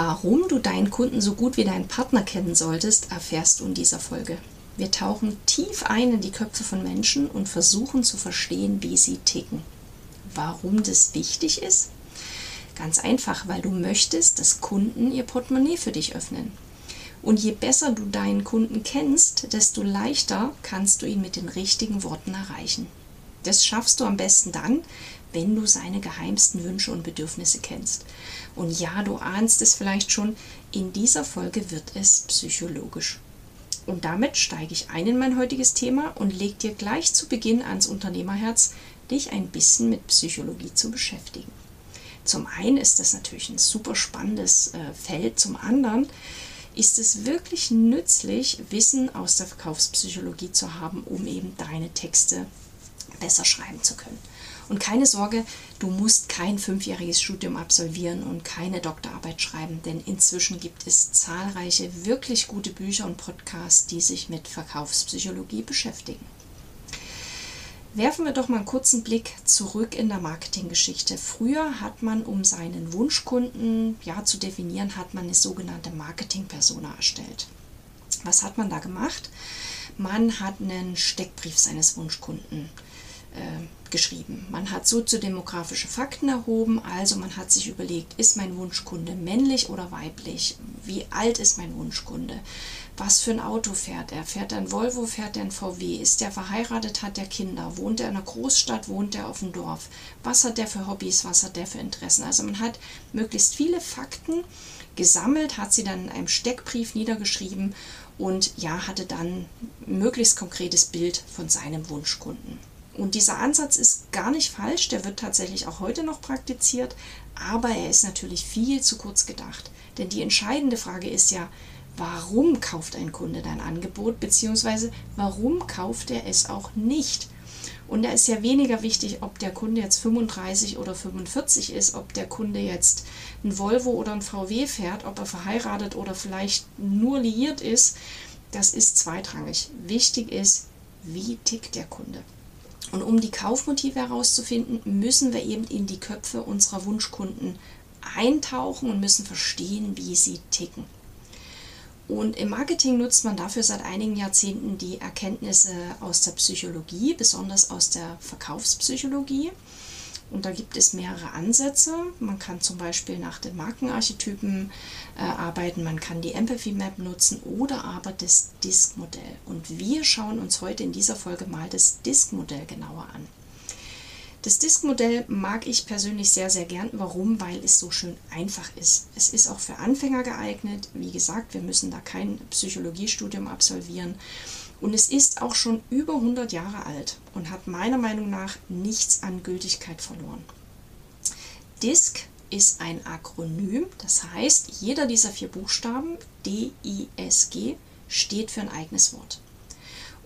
Warum du deinen Kunden so gut wie deinen Partner kennen solltest, erfährst du in dieser Folge. Wir tauchen tief ein in die Köpfe von Menschen und versuchen zu verstehen, wie sie ticken. Warum das wichtig ist? Ganz einfach, weil du möchtest, dass Kunden ihr Portemonnaie für dich öffnen. Und je besser du deinen Kunden kennst, desto leichter kannst du ihn mit den richtigen Worten erreichen. Das schaffst du am besten dann, wenn du seine geheimsten Wünsche und Bedürfnisse kennst. Und ja, du ahnst es vielleicht schon, in dieser Folge wird es psychologisch. Und damit steige ich ein in mein heutiges Thema und lege dir gleich zu Beginn ans Unternehmerherz, dich ein bisschen mit Psychologie zu beschäftigen. Zum einen ist das natürlich ein super spannendes äh, Feld, zum anderen ist es wirklich nützlich, Wissen aus der Verkaufspsychologie zu haben, um eben deine Texte besser schreiben zu können. Und keine Sorge, du musst kein fünfjähriges Studium absolvieren und keine Doktorarbeit schreiben, denn inzwischen gibt es zahlreiche wirklich gute Bücher und Podcasts, die sich mit Verkaufspsychologie beschäftigen. Werfen wir doch mal einen kurzen Blick zurück in der Marketinggeschichte. Früher hat man, um seinen Wunschkunden ja, zu definieren, hat man eine sogenannte Marketingpersona erstellt. Was hat man da gemacht? Man hat einen Steckbrief seines Wunschkunden äh, geschrieben. Man hat soziodemografische Fakten erhoben, also man hat sich überlegt, ist mein Wunschkunde männlich oder weiblich? Wie alt ist mein Wunschkunde? Was für ein Auto fährt er? Fährt er ein Volvo, fährt er ein VW? Ist der verheiratet, hat der Kinder? Wohnt er in einer Großstadt, wohnt er auf dem Dorf? Was hat der für Hobbys, was hat der für Interessen? Also man hat möglichst viele Fakten gesammelt, hat sie dann in einem Steckbrief niedergeschrieben und ja, hatte dann ein möglichst konkretes Bild von seinem Wunschkunden. Und dieser Ansatz ist gar nicht falsch, der wird tatsächlich auch heute noch praktiziert, aber er ist natürlich viel zu kurz gedacht. Denn die entscheidende Frage ist ja, warum kauft ein Kunde dein Angebot, beziehungsweise warum kauft er es auch nicht? Und da ist ja weniger wichtig, ob der Kunde jetzt 35 oder 45 ist, ob der Kunde jetzt ein Volvo oder ein VW fährt, ob er verheiratet oder vielleicht nur liiert ist. Das ist zweitrangig. Wichtig ist, wie tickt der Kunde? Und um die Kaufmotive herauszufinden, müssen wir eben in die Köpfe unserer Wunschkunden eintauchen und müssen verstehen, wie sie ticken. Und im Marketing nutzt man dafür seit einigen Jahrzehnten die Erkenntnisse aus der Psychologie, besonders aus der Verkaufspsychologie. Und da gibt es mehrere Ansätze. Man kann zum Beispiel nach den Markenarchetypen äh, arbeiten, man kann die Empathy Map nutzen oder aber das Disk-Modell. Und wir schauen uns heute in dieser Folge mal das Disk-Modell genauer an. Das Disk-Modell mag ich persönlich sehr, sehr gern. Warum? Weil es so schön einfach ist. Es ist auch für Anfänger geeignet. Wie gesagt, wir müssen da kein Psychologiestudium absolvieren. Und es ist auch schon über 100 Jahre alt und hat meiner Meinung nach nichts an Gültigkeit verloren. DISC ist ein Akronym, das heißt, jeder dieser vier Buchstaben, D-I-S-G, steht für ein eigenes Wort.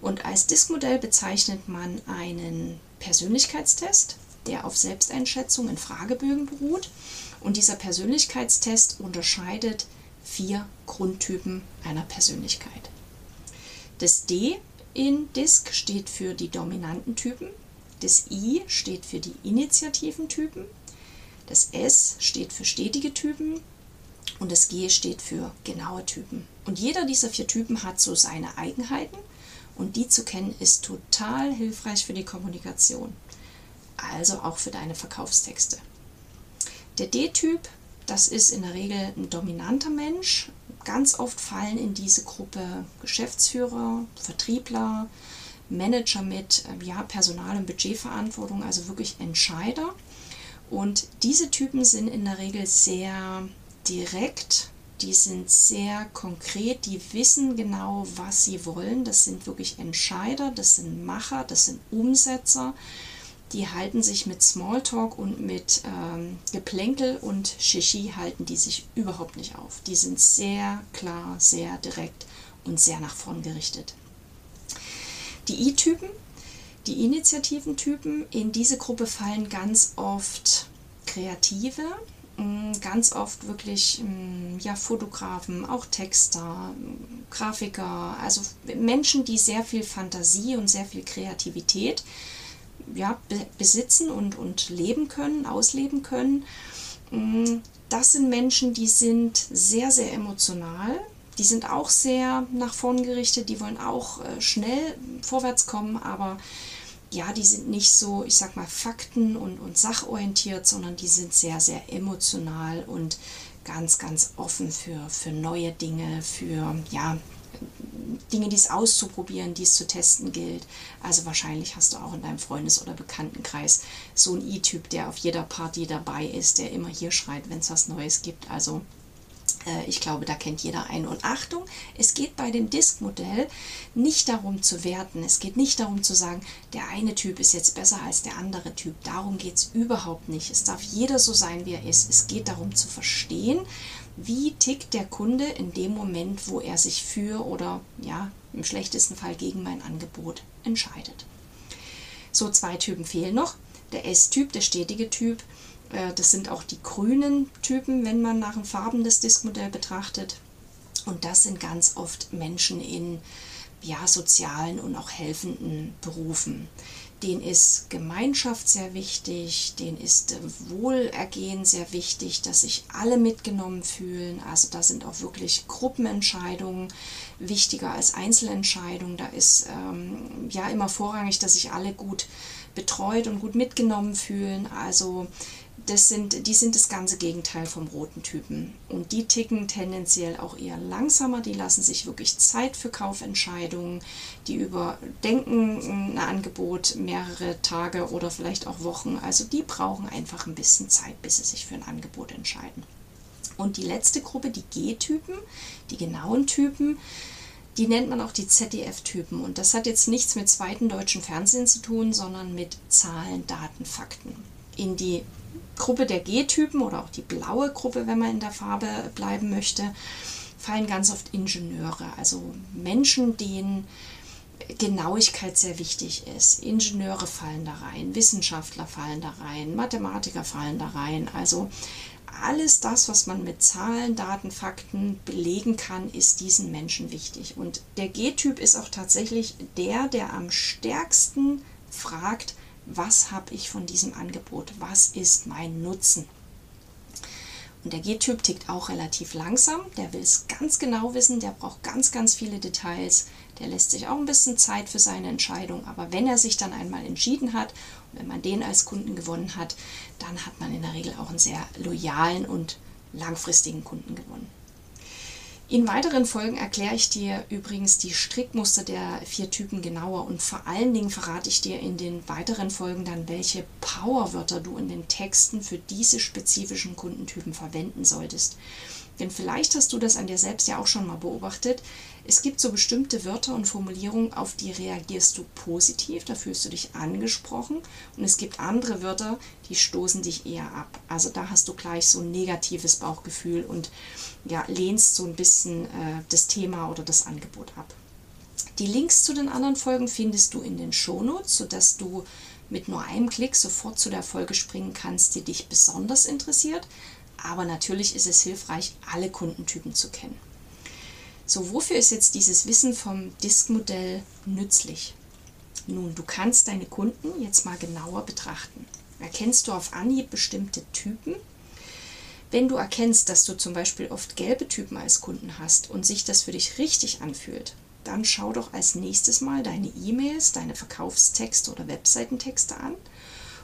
Und als DISC-Modell bezeichnet man einen Persönlichkeitstest, der auf Selbsteinschätzung in Fragebögen beruht. Und dieser Persönlichkeitstest unterscheidet vier Grundtypen einer Persönlichkeit. Das D in DISC steht für die dominanten Typen, das I steht für die initiativen Typen, das S steht für stetige Typen und das G steht für genaue Typen. Und jeder dieser vier Typen hat so seine Eigenheiten und die zu kennen ist total hilfreich für die Kommunikation, also auch für deine Verkaufstexte. Der D-Typ, das ist in der Regel ein dominanter Mensch, Ganz oft fallen in diese Gruppe Geschäftsführer, Vertriebler, Manager mit ähm, ja, Personal- und Budgetverantwortung, also wirklich Entscheider. Und diese Typen sind in der Regel sehr direkt, die sind sehr konkret, die wissen genau, was sie wollen. Das sind wirklich Entscheider, das sind Macher, das sind Umsetzer. Die halten sich mit Smalltalk und mit ähm, Geplänkel und Shishi halten die sich überhaupt nicht auf. Die sind sehr klar, sehr direkt und sehr nach vorn gerichtet. Die I-Typen, die Initiativentypen, in diese Gruppe fallen ganz oft Kreative, mm, ganz oft wirklich mm, ja, Fotografen, auch Texter, Grafiker, also Menschen, die sehr viel Fantasie und sehr viel Kreativität ja, besitzen und, und leben können, ausleben können. Mm, das sind Menschen, die sind sehr, sehr emotional. Die sind auch sehr nach vorn gerichtet, die wollen auch äh, schnell vorwärts kommen, aber ja, die sind nicht so, ich sag mal, fakten- und, und sachorientiert, sondern die sind sehr, sehr emotional und ganz, ganz offen für, für neue Dinge, für ja, Dinge, die es auszuprobieren, die es zu testen gilt. Also wahrscheinlich hast du auch in deinem Freundes- oder Bekanntenkreis so einen E-Typ, der auf jeder Party dabei ist, der immer hier schreit, wenn es was Neues gibt. Also ich glaube, da kennt jeder einen. Und Achtung, es geht bei dem Disk-Modell nicht darum zu werten. Es geht nicht darum zu sagen, der eine Typ ist jetzt besser als der andere Typ. Darum geht es überhaupt nicht. Es darf jeder so sein, wie er ist. Es geht darum zu verstehen, wie tickt der Kunde in dem Moment, wo er sich für oder ja, im schlechtesten Fall gegen mein Angebot entscheidet. So zwei Typen fehlen noch. Der S-Typ, der stetige Typ, äh, das sind auch die grünen Typen, wenn man nach den Farben des Diskmodell betrachtet. Und das sind ganz oft Menschen in ja, sozialen und auch helfenden Berufen. Den ist Gemeinschaft sehr wichtig, den ist Wohlergehen sehr wichtig, dass sich alle mitgenommen fühlen. Also da sind auch wirklich Gruppenentscheidungen wichtiger als Einzelentscheidungen. Da ist ähm, ja immer vorrangig, dass sich alle gut betreut und gut mitgenommen fühlen. Also das sind, die sind das ganze Gegenteil vom roten Typen. Und die ticken tendenziell auch eher langsamer, die lassen sich wirklich Zeit für Kaufentscheidungen, die überdenken ein Angebot mehrere Tage oder vielleicht auch Wochen. Also die brauchen einfach ein bisschen Zeit, bis sie sich für ein Angebot entscheiden. Und die letzte Gruppe, die G-Typen, die genauen Typen, die nennt man auch die ZDF-Typen. Und das hat jetzt nichts mit zweiten deutschen Fernsehen zu tun, sondern mit Zahlen, Daten, Fakten. In die Gruppe der G-Typen oder auch die blaue Gruppe, wenn man in der Farbe bleiben möchte, fallen ganz oft Ingenieure, also Menschen, denen Genauigkeit sehr wichtig ist. Ingenieure fallen da rein, Wissenschaftler fallen da rein, Mathematiker fallen da rein. Also alles das, was man mit Zahlen, Daten, Fakten belegen kann, ist diesen Menschen wichtig. Und der G-Typ ist auch tatsächlich der, der am stärksten fragt, was habe ich von diesem Angebot, was ist mein Nutzen. Und der G-Typ tickt auch relativ langsam, der will es ganz genau wissen, der braucht ganz, ganz viele Details, der lässt sich auch ein bisschen Zeit für seine Entscheidung, aber wenn er sich dann einmal entschieden hat wenn man den als Kunden gewonnen hat, dann hat man in der Regel auch einen sehr loyalen und langfristigen Kunden gewonnen. In weiteren Folgen erkläre ich dir übrigens die Strickmuster der vier Typen genauer und vor allen Dingen verrate ich dir in den weiteren Folgen dann, welche Powerwörter du in den Texten für diese spezifischen Kundentypen verwenden solltest. Denn vielleicht hast du das an dir selbst ja auch schon mal beobachtet. Es gibt so bestimmte Wörter und Formulierungen, auf die reagierst du positiv, da fühlst du dich angesprochen. Und es gibt andere Wörter, die stoßen dich eher ab. Also da hast du gleich so ein negatives Bauchgefühl und ja, lehnst so ein bisschen äh, das Thema oder das Angebot ab. Die Links zu den anderen Folgen findest du in den Shownotes, sodass du mit nur einem Klick sofort zu der Folge springen kannst, die dich besonders interessiert. Aber natürlich ist es hilfreich, alle Kundentypen zu kennen. So, wofür ist jetzt dieses Wissen vom Disk-Modell nützlich? Nun, du kannst deine Kunden jetzt mal genauer betrachten. Erkennst du auf Anhieb bestimmte Typen? Wenn du erkennst, dass du zum Beispiel oft gelbe Typen als Kunden hast und sich das für dich richtig anfühlt, dann schau doch als nächstes mal deine E-Mails, deine Verkaufstexte oder Webseitentexte an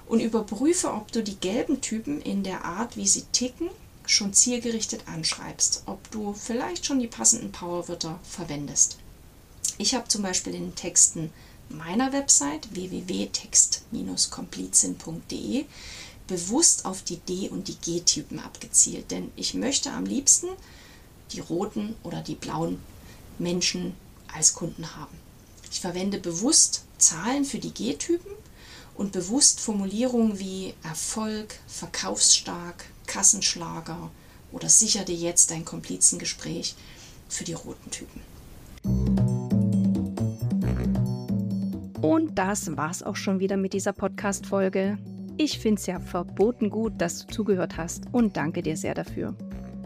und überprüfe, ob du die gelben Typen in der Art, wie sie ticken, schon zielgerichtet anschreibst, ob du vielleicht schon die passenden Powerwörter verwendest. Ich habe zum Beispiel in den Texten meiner Website www.text-komplizin.de bewusst auf die D- und die G-Typen abgezielt, denn ich möchte am liebsten die roten oder die blauen Menschen als Kunden haben. Ich verwende bewusst Zahlen für die G-Typen und bewusst Formulierungen wie Erfolg, verkaufsstark, Kassenschlager oder sicher dir jetzt dein Komplizengespräch für die roten Typen. Und das war's auch schon wieder mit dieser Podcast-Folge. Ich finde es ja verboten gut, dass du zugehört hast und danke dir sehr dafür.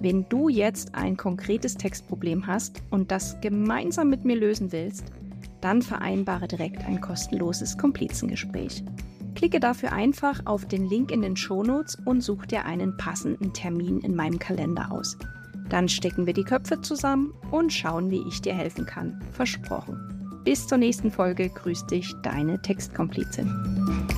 Wenn du jetzt ein konkretes Textproblem hast und das gemeinsam mit mir lösen willst, dann vereinbare direkt ein kostenloses Komplizengespräch. Klicke dafür einfach auf den Link in den Shownotes und such dir einen passenden Termin in meinem Kalender aus. Dann stecken wir die Köpfe zusammen und schauen, wie ich dir helfen kann. Versprochen. Bis zur nächsten Folge grüßt dich deine Textkomplizin.